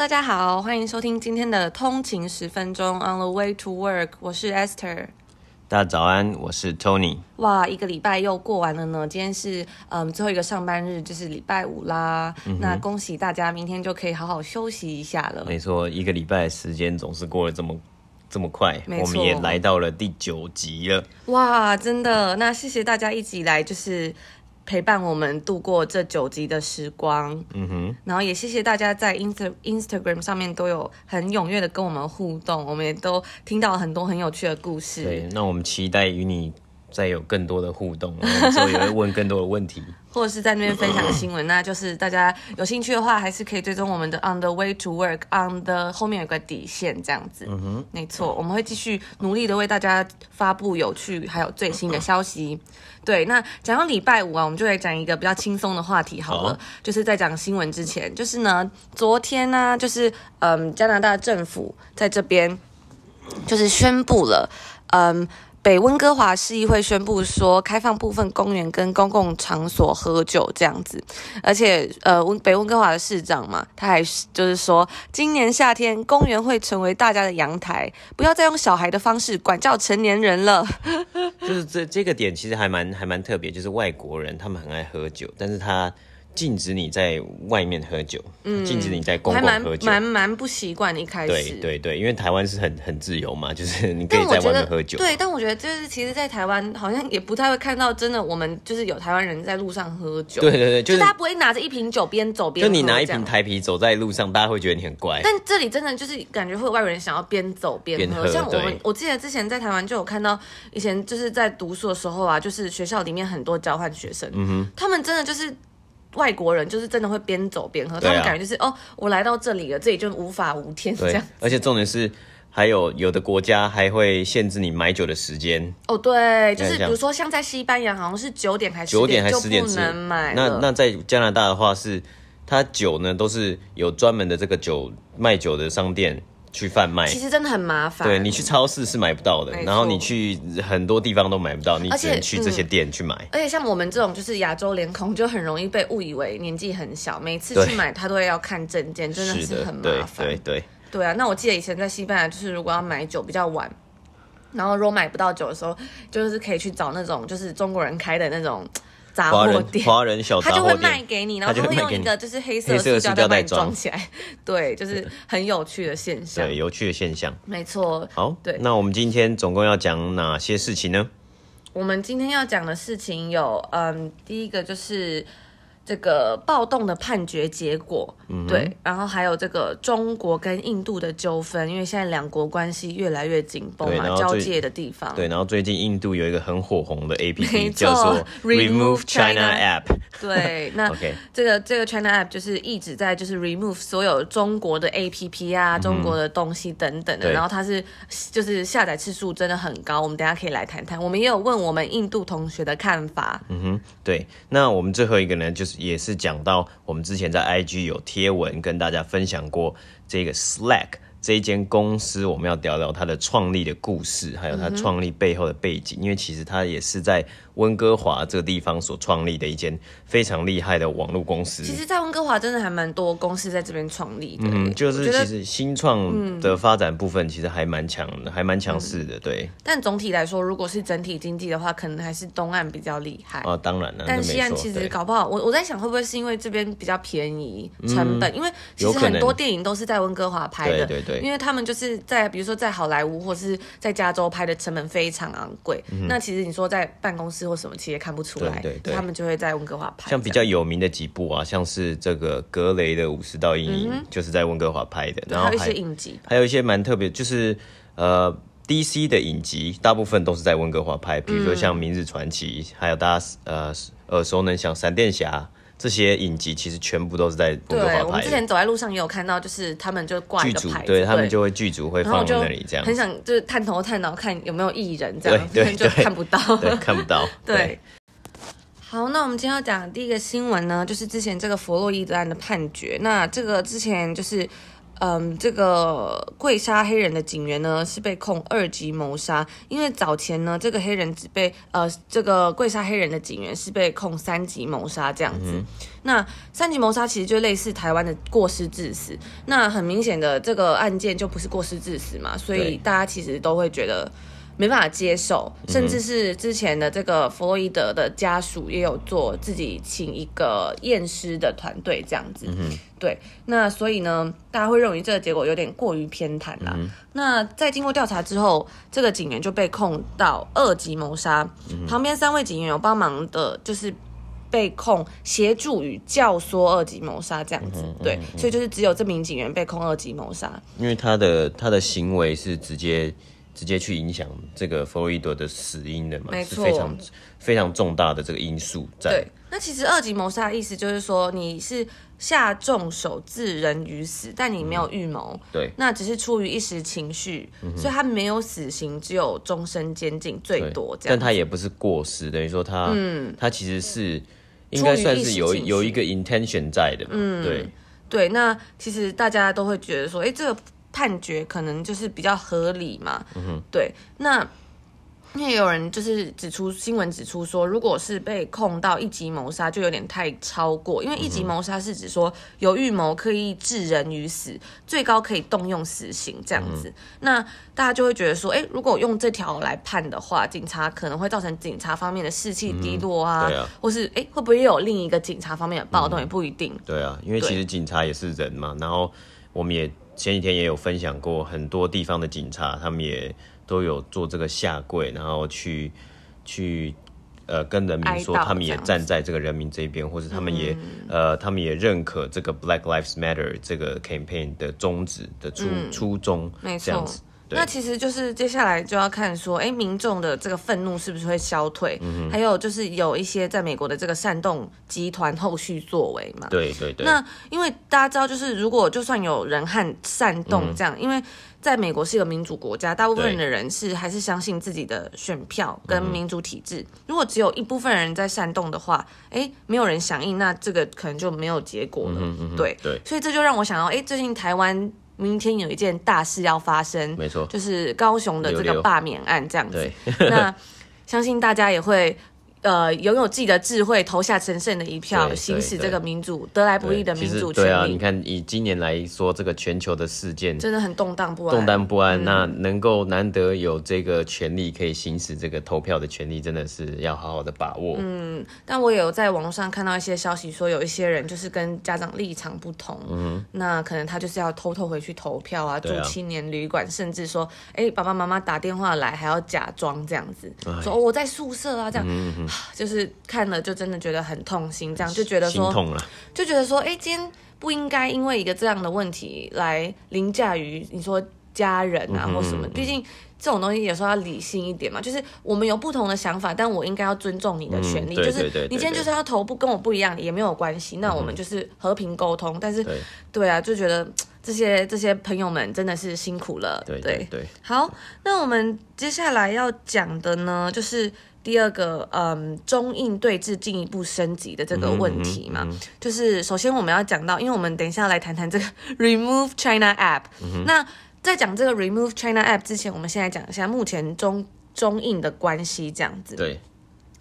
大家好，欢迎收听今天的通勤十分钟 On the way to work，我是 Esther。大家早安，我是 Tony。哇，一个礼拜又过完了呢，今天是嗯最后一个上班日，就是礼拜五啦。嗯、那恭喜大家，明天就可以好好休息一下了。没错，一个礼拜的时间总是过得这么这么快，我们也来到了第九集了。哇，真的，那谢谢大家一直以来就是。陪伴我们度过这九集的时光，嗯哼，然后也谢谢大家在 Insta Instagram 上面都有很踊跃的跟我们互动，我们也都听到很多很有趣的故事。对，那我们期待与你再有更多的互动，然后之后也会问更多的问题。或者是在那边分享新闻，那就是大家有兴趣的话，还是可以追踪我们的 On the way to work on the 后面有个底线这样子。嗯哼，没错，我们会继续努力的为大家发布有趣还有最新的消息。对，那讲到礼拜五啊，我们就来讲一个比较轻松的话题好了，好，就是在讲新闻之前，就是呢，昨天呢、啊，就是嗯，加拿大政府在这边就是宣布了，嗯。北温哥华市议会宣布说，开放部分公园跟公共场所喝酒这样子，而且呃，温北温哥华的市长嘛，他还是就是说，今年夏天公园会成为大家的阳台，不要再用小孩的方式管教成年人了。就是这这个点其实还蛮还蛮特别，就是外国人他们很爱喝酒，但是他。禁止你在外面喝酒，嗯，禁止你在公共喝酒，蛮蛮不习惯一开始。对对对，因为台湾是很很自由嘛，就是你可以在外面喝酒。对，但我觉得就是其实，在台湾好像也不太会看到真的，我们就是有台湾人在路上喝酒。对对对，就是、就他不会拿着一瓶酒边走边喝。就你拿一瓶台啤走在路上，大家会觉得你很怪。但这里真的就是感觉会有外国人想要边走边喝，喝，像我们，我记得之前在台湾就有看到，以前就是在读书的时候啊，就是学校里面很多交换学生，嗯哼，他们真的就是。外国人就是真的会边走边喝，啊，他们感觉就是哦，我来到这里了，这里就无法无天这样。而且重点是，还有有的国家还会限制你买酒的时间。哦，对，就是比如说像在西班牙，好像是九点还是九点还是十点不能买。那那在加拿大的话是，它酒呢都是有专门的这个酒卖酒的商店。去贩卖，其实真的很麻烦。对，你去超市是买不到的，然后你去很多地方都买不到，你只能去这些店去买。而且像我们这种就是亚洲脸孔，就很容易被误以为年纪很小。每次去买，他都会要看证件，真的是很麻烦。对对对，对啊，那我记得以前在西班牙，就是如果要买酒比较晚，然后如果买不到酒的时候，就是可以去找那种就是中国人开的那种。杂货店，华人小杂货店，他就会卖给你，然后就会用一个就是黑色塑胶袋装起来，对，就是很有趣的现象。对，有趣的现象，没错。好，对，那我们今天总共要讲哪些事情呢？我们今天要讲的事情有，嗯，第一个就是。这个暴动的判决结果，嗯，对，然后还有这个中国跟印度的纠纷，因为现在两国关系越来越紧绷嘛，交界的地方。对，然后最近印度有一个很火红的 APP，叫做 Remove China App。对，那 OK，这个这个 China App 就是一直在就是 remove 所有中国的 APP 啊，嗯、中国的东西等等的，然后它是就是下载次数真的很高。我们等下可以来谈谈。我们也有问我们印度同学的看法。嗯哼，对，那我们最后一个呢，就是。也是讲到我们之前在 IG 有贴文跟大家分享过这个 Slack 这一间公司，我们要聊聊它的创立的故事，还有它创立背后的背景，因为其实它也是在。温哥华这个地方所创立的一间非常厉害的网络公司。其实，在温哥华真的还蛮多公司在这边创立的。嗯，就是其实新创的发展部分其实还蛮强的，嗯、还蛮强势的。对。但总体来说，如果是整体经济的话，可能还是东岸比较厉害。哦，当然了。但西岸其实搞不好，我我在想，会不会是因为这边比较便宜，成本？嗯、因为其实很多电影都是在温哥华拍的。对对对。因为他们就是在比如说在好莱坞或是在加州拍的成本非常昂贵。嗯、那其实你说在办公室或什么，其实也看不出。出来，对对对，他们就会在温哥华拍。像比较有名的几部啊，像是这个格雷的五十道阴影，就是在温哥华拍的。然后还有一些影集，还有一些蛮特别，就是呃，DC 的影集大部分都是在温哥华拍，比如说像《明日传奇》，还有大家呃耳熟能详《闪电侠》这些影集，其实全部都是在温哥华拍的。我们之前走在路上也有看到，就是他们就挂一个牌，对他们就会剧组会放在那里，这样。很想就是探头探脑看有没有艺人这样，对，对，对，就看不到，对，看不到，对。对好，那我们今天要讲第一个新闻呢，就是之前这个弗洛伊德案的判决。那这个之前就是，嗯，这个跪杀黑人的警员呢是被控二级谋杀，因为早前呢这个黑人只被呃这个跪杀黑人的警员是被控三级谋杀这样子。嗯、那三级谋杀其实就类似台湾的过失致死，那很明显的这个案件就不是过失致死嘛，所以大家其实都会觉得。没办法接受，甚至是之前的这个弗洛伊德的家属也有做自己请一个验尸的团队这样子，嗯、对，那所以呢，大家会认为这个结果有点过于偏袒啦。嗯、那在经过调查之后，这个警员就被控到二级谋杀，嗯、旁边三位警员有帮忙的，就是被控协助与教唆二级谋杀这样子，嗯、对，所以就是只有这名警员被控二级谋杀，因为他的他的行为是直接。直接去影响这个弗洛伊德的死因的嘛，没非常非常重大的这个因素在。对，那其实二级谋杀的意思就是说你是下重手致人于死，但你没有预谋，嗯，对，那只是出于一时情绪，嗯、所以他没有死刑，只有终身监禁最多这样。但他也不是过失，等于说他，嗯，他其实是应该算是有有一个 intention 在的嘛，嗯，对对。那其实大家都会觉得说，哎，这个。判决可能就是比较合理嘛，嗯、对。那因为有人就是指出新闻指出说，如果是被控到一级谋杀，就有点太超过。因为一级谋杀是指说有预谋刻意致人于死，最高可以动用死刑这样子。嗯、那大家就会觉得说，哎，如果用这条来判的话，警察可能会造成警察方面的士气低落啊，嗯、啊或是哎会不会有另一个警察方面的暴动也不一定。对啊，因为其实警察也是人嘛，然后我们也。前几天也有分享过，很多地方的警察，他们也都有做这个下跪，然后去去呃跟人民说，他们也站在这个人民这边，或者他们也、嗯、呃他们也认可这个 Black Lives Matter 这个 campaign 的宗旨的初、嗯、初衷，这样子。对那其实就是接下来就要看说，哎，民众的这个愤怒是不是会消退？嗯、还有就是有一些在美国的这个煽动集团后续作为嘛？对对对。那因为大家知道，就是如果就算有人和煽动这样，嗯、因为在美国是一个民主国家，大部分的人是还是相信自己的选票跟民主体制。嗯、如果只有一部分人在煽动的话，哎，没有人响应，那这个可能就没有结果了。对对。所以这就让我想到，哎，最近台湾。明天有一件大事要发生，没错，就是高雄的这个罢免案这样子。对，那相信大家也会。呃，拥有自己的智慧，投下神圣的一票，行使这个民主得来不易的民主权利。对啊，你看以今年来说，这个全球的事件真的很动荡不安，动荡不安。嗯、那能够难得有这个权利可以行使这个投票的权利，真的是要好好的把握。嗯，但我有在网络上看到一些消息，说有一些人就是跟家长立场不同，嗯，那可能他就是要偷偷回去投票啊，住青年旅馆，甚至说，哎、欸，爸爸妈妈打电话来还要假装这样子，唉说、哦、我在宿舍啊，这样。嗯哼就是看了就真的觉得很痛心，这样就觉得说，痛了，就觉得说，哎、欸，今天不应该因为一个这样的问题来凌驾于你说家人啊或什么。毕竟这种东西有时候要理性一点嘛，就是我们有不同的想法，但我应该要尊重你的权利。就是你今天就是要头不跟我不一样也没有关系，那我们就是和平沟通。但是，对啊，就觉得这些这些朋友们真的是辛苦了。对对对。好，那我们接下来要讲的呢，就是。第二个，嗯，中印对峙进一步升级的这个问题嘛，嗯嗯嗯、就是首先我们要讲到，因为我们等一下来谈谈这个 Remove China App。嗯、那在讲这个 Remove China App 之前，我们先来讲一下目前中中印的关系，这样子。对。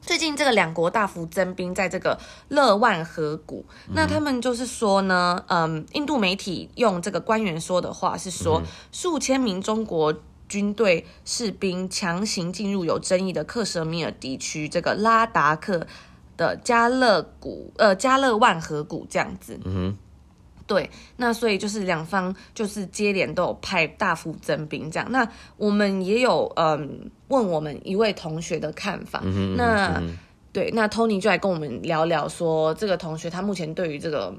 最近这个两国大幅增兵在这个勒万河谷，嗯、那他们就是说呢，嗯，印度媒体用这个官员说的话是说，嗯、数千名中国。军队士兵强行进入有争议的克什米尔地区，这个拉达克的加勒谷，呃，加勒万河谷这样子。嗯哼，对，那所以就是两方就是接连都有派大幅增兵这样。那我们也有嗯问我们一位同学的看法。嗯哼，那嗯对，那 Tony 就来跟我们聊聊说，这个同学他目前对于这个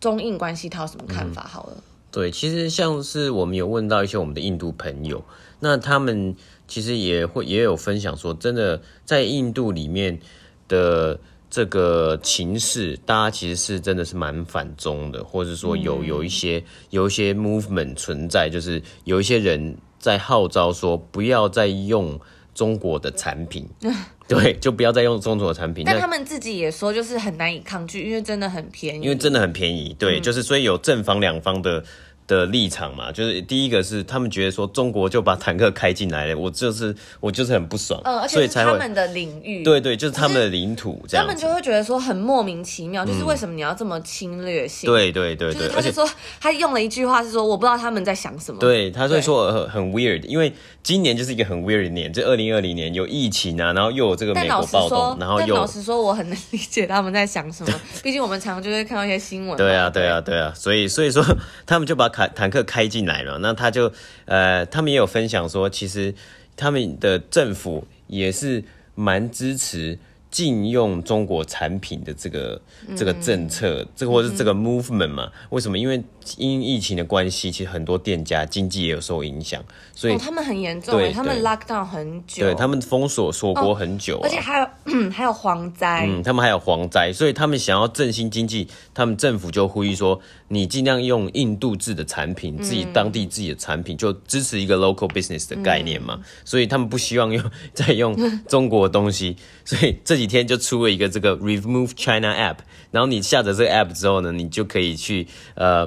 中印关系他有什么看法？好了。嗯对，其实像是我们有问到一些我们的印度朋友，那他们其实也会也有分享说，真的在印度里面的这个情势，大家其实是真的是蛮反中的，或者说有有一些有一些 movement 存在，就是有一些人在号召说，不要再用中国的产品。对，就不要再用中国的产品。但他们自己也说，就是很难以抗拒，因为真的很便宜。因为真的很便宜，对，嗯、就是所以有正方两方的的立场嘛，就是第一个是他们觉得说中国就把坦克开进来了，我就是我就是很不爽，嗯，而且是他们的领域，对对，就是他们的领土，这样他们就会觉得说很莫名其妙，就是为什么你要这么侵略性？对对对对，而且说他用了一句话是说我不知道他们在想什么，对，他就说很 weird，因为今年就是一个很 weird 的年，这二零二零年有疫情啊，然后又有这个美国暴动，然后又老实说我很能理解他们在想什么，毕竟我们常常就会看到一些新闻，对啊对啊对啊，所以所以说他们就把坦坦克开进。来了，那他就呃，他们也有分享说，其实他们的政府也是蛮支持。禁用中国产品的这个这个政策，这个或是这个 movement 嘛？为什么？因为因疫情的关系，其实很多店家经济也有受影响，所以他们很严重，对，他们 lock down 很久，对他们封锁锁国很久，而且还有 还有蝗灾，嗯，他们还有蝗灾，所以他们想要振兴经济，他们政府就呼吁说，你尽量用印度制的产品，自己当地自己的产品，就支持一个 local business 的概念嘛，所以他们不希望用 再用中国的东西，所以这。几天就出了一个这个 Remove China App，然后你下载这个 App 之后呢，你就可以去呃，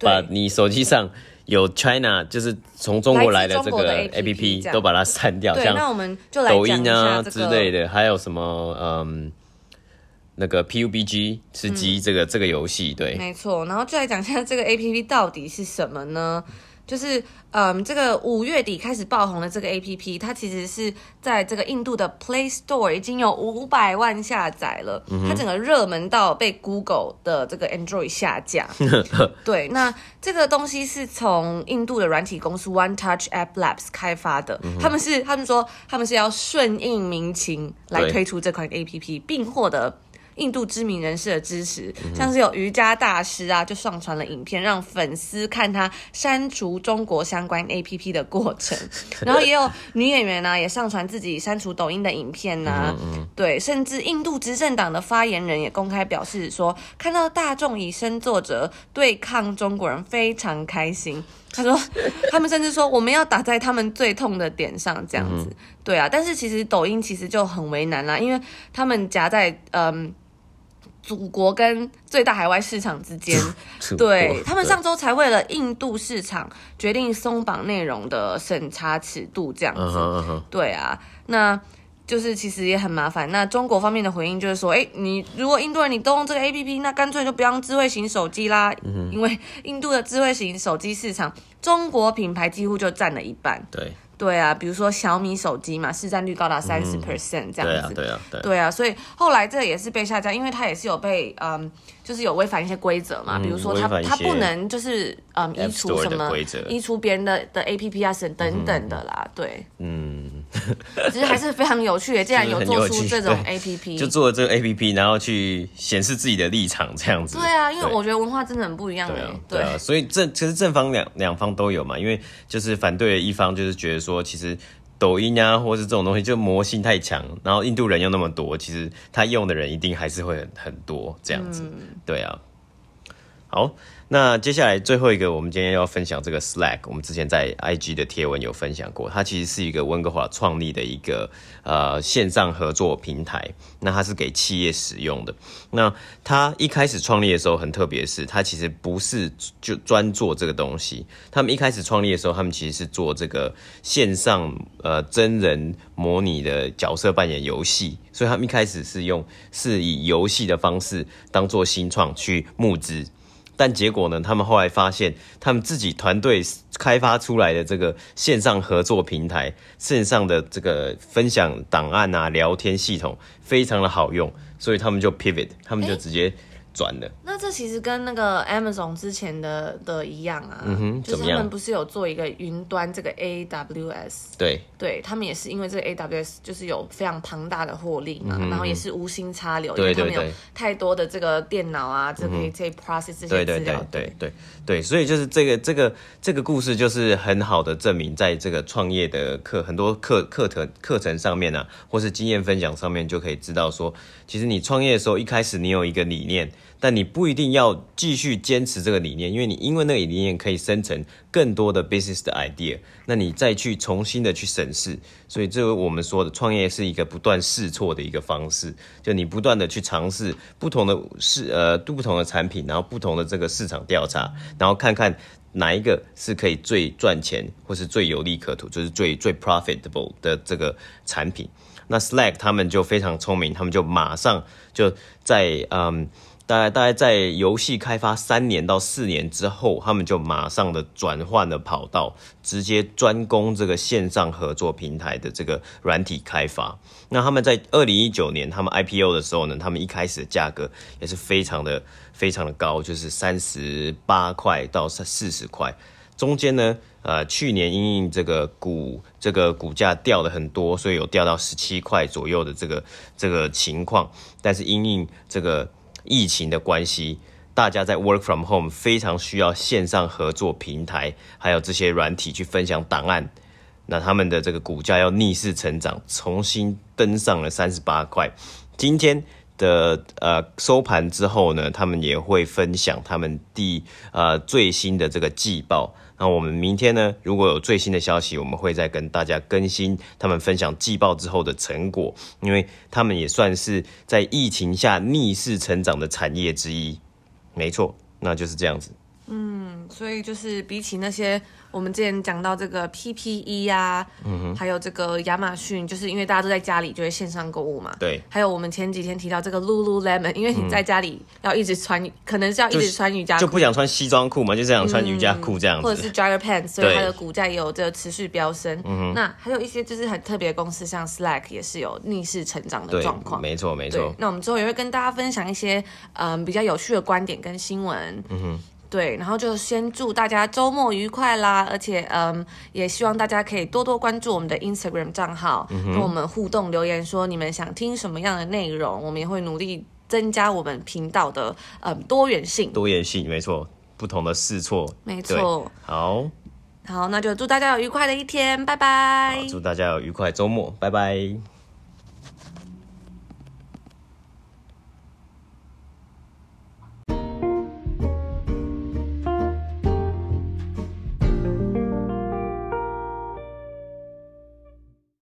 把你手机上有 China 就是从中国来的这个 APP 都把它删掉，像那我们就来抖音啊之类的，还有什么嗯，那个 PUBG 吃鸡这个、嗯、这个游戏，对，没错，然后就来讲一下这个 APP 到底是什么呢？就是，嗯，这个五月底开始爆红的这个 APP，它其实是在这个印度的 Play Store 已经有五百万下载了，它整个热门到被 Google 的这个 Android 下架。对，那这个东西是从印度的软体公司 One Touch App Labs 开发的，他们是他们说他们是要顺应民情来推出这款 APP，并获得。印度知名人士的支持，像是有瑜伽大师啊，就上传了影片，让粉丝看他删除中国相关 APP 的过程。然后也有女演员啊，也上传自己删除抖音的影片呐、啊。对，甚至印度执政党的发言人也公开表示说，看到大众以身作则对抗中国人，非常开心。他说，他们甚至说我们要打在他们最痛的点上，这样子。对啊，但是其实抖音其实就很为难啦，因为他们夹在嗯。祖国跟最大海外市场之间，对，他们上周才为了印度市场决定松绑内容的审查尺度，这样子。Uh huh, uh huh. 对啊，那就是其实也很麻烦。那中国方面的回应就是说，哎，你如果印度人你都用这个 APP，那干脆就不用智慧型手机啦，uh. 因为印度的智慧型手机市场，中国品牌几乎就占了一半。对。对啊，比如说小米手机嘛，市占率高达三十 percent 这样子。对啊，对啊，对啊。对啊，所以后来这个也是被下架，因为它也是有被嗯。就是有违反一些规则嘛，比如说它它不能就是嗯移除什么移除别人的的 A P P 啊什等等的啦，对，嗯，其实还是非常有趣的，既然有做出这种 A P P，就做了这个 A P P，然后去显示自己的立场这样子。对啊，因为我觉得文化真的很不一样哎，对啊，所以正其实正方两两方都有嘛，因为就是反对的一方就是觉得说其实。抖音啊，或是这种东西，就魔性太强，然后印度人又那么多，其实他用的人一定还是会很很多这样子，嗯、对啊。好，那接下来最后一个，我们今天要分享这个 Slack，我们之前在 IG 的贴文有分享过，它其实是一个温哥华创立的一个呃线上合作平台，那它是给企业使用的。那它一开始创立的时候很特别，是它其实不是就专做这个东西，他们一开始创立的时候，他们其实是做这个线上呃真人模拟的角色扮演游戏，所以他们一开始是用是以游戏的方式当做新创去募资。但结果呢？他们后来发现，他们自己团队开发出来的这个线上合作平台，线上的这个分享档案啊、聊天系统非常的好用，所以他们就 pivot，他们就直接。转的，那这其实跟那个 Amazon 之前的的一样啊，嗯哼，就是他们不是有做一个云端这个 AWS，对，对他们也是因为这个 AWS 就是有非常庞大的获利嘛，嗯、然后也是无心插柳，因为他们有太多的这个电脑啊，这个这 process 这些资料，对对对对？对对，对，所以就是这个这个这个故事就是很好的证明，在这个创业的课很多课课程课程上面啊，或是经验分享上面就可以知道说，其实你创业的时候一开始你有一个理念。但你不一定要继续坚持这个理念，因为你因为那个理念可以生成更多的 business 的 idea，那你再去重新的去审视。所以这个我们说的创业是一个不断试错的一个方式，就你不断的去尝试不同的市呃不同的产品，然后不同的这个市场调查，然后看看哪一个是可以最赚钱，或是最有利可图，就是最最 profitable 的这个产品。那 Slack 他们就非常聪明，他们就马上就在嗯。大概大概在游戏开发三年到四年之后，他们就马上的转换了跑道，直接专攻这个线上合作平台的这个软体开发。那他们在二零一九年他们 IPO 的时候呢，他们一开始的价格也是非常的非常的高，就是三十八块到四十块。中间呢，呃，去年因应这个股这个股价掉了很多，所以有掉到十七块左右的这个这个情况。但是因应这个疫情的关系，大家在 work from home 非常需要线上合作平台，还有这些软体去分享档案。那他们的这个股价要逆势成长，重新登上了三十八块。今天的呃收盘之后呢，他们也会分享他们第呃最新的这个季报。那我们明天呢，如果有最新的消息，我们会再跟大家更新他们分享季报之后的成果，因为他们也算是在疫情下逆势成长的产业之一。没错，那就是这样子。嗯，所以就是比起那些。我们之前讲到这个 PPE 呀、啊，嗯哼，还有这个亚马逊，就是因为大家都在家里，就会线上购物嘛。对。还有我们前几天提到这个 Lululemon，因为你在家里要一直穿，嗯、可能是要一直穿瑜伽裤，就不想穿西装裤嘛，就这样穿瑜伽裤这样子。嗯、或者是 Jogger Pants，所以它的股价也有这个持续飙升。嗯哼。那还有一些就是很特别的公司，像 Slack 也是有逆势成长的状况。没错，没错。那我们之后也会跟大家分享一些嗯比较有趣的观点跟新闻。嗯哼。对，然后就先祝大家周末愉快啦！而且，嗯，也希望大家可以多多关注我们的 Instagram 账号，嗯、跟我们互动留言，说你们想听什么样的内容，我们也会努力增加我们频道的嗯多元性。多元性，没错，不同的试错，没错。好，好，那就祝大家有愉快的一天，拜拜。祝大家有愉快周末，拜拜。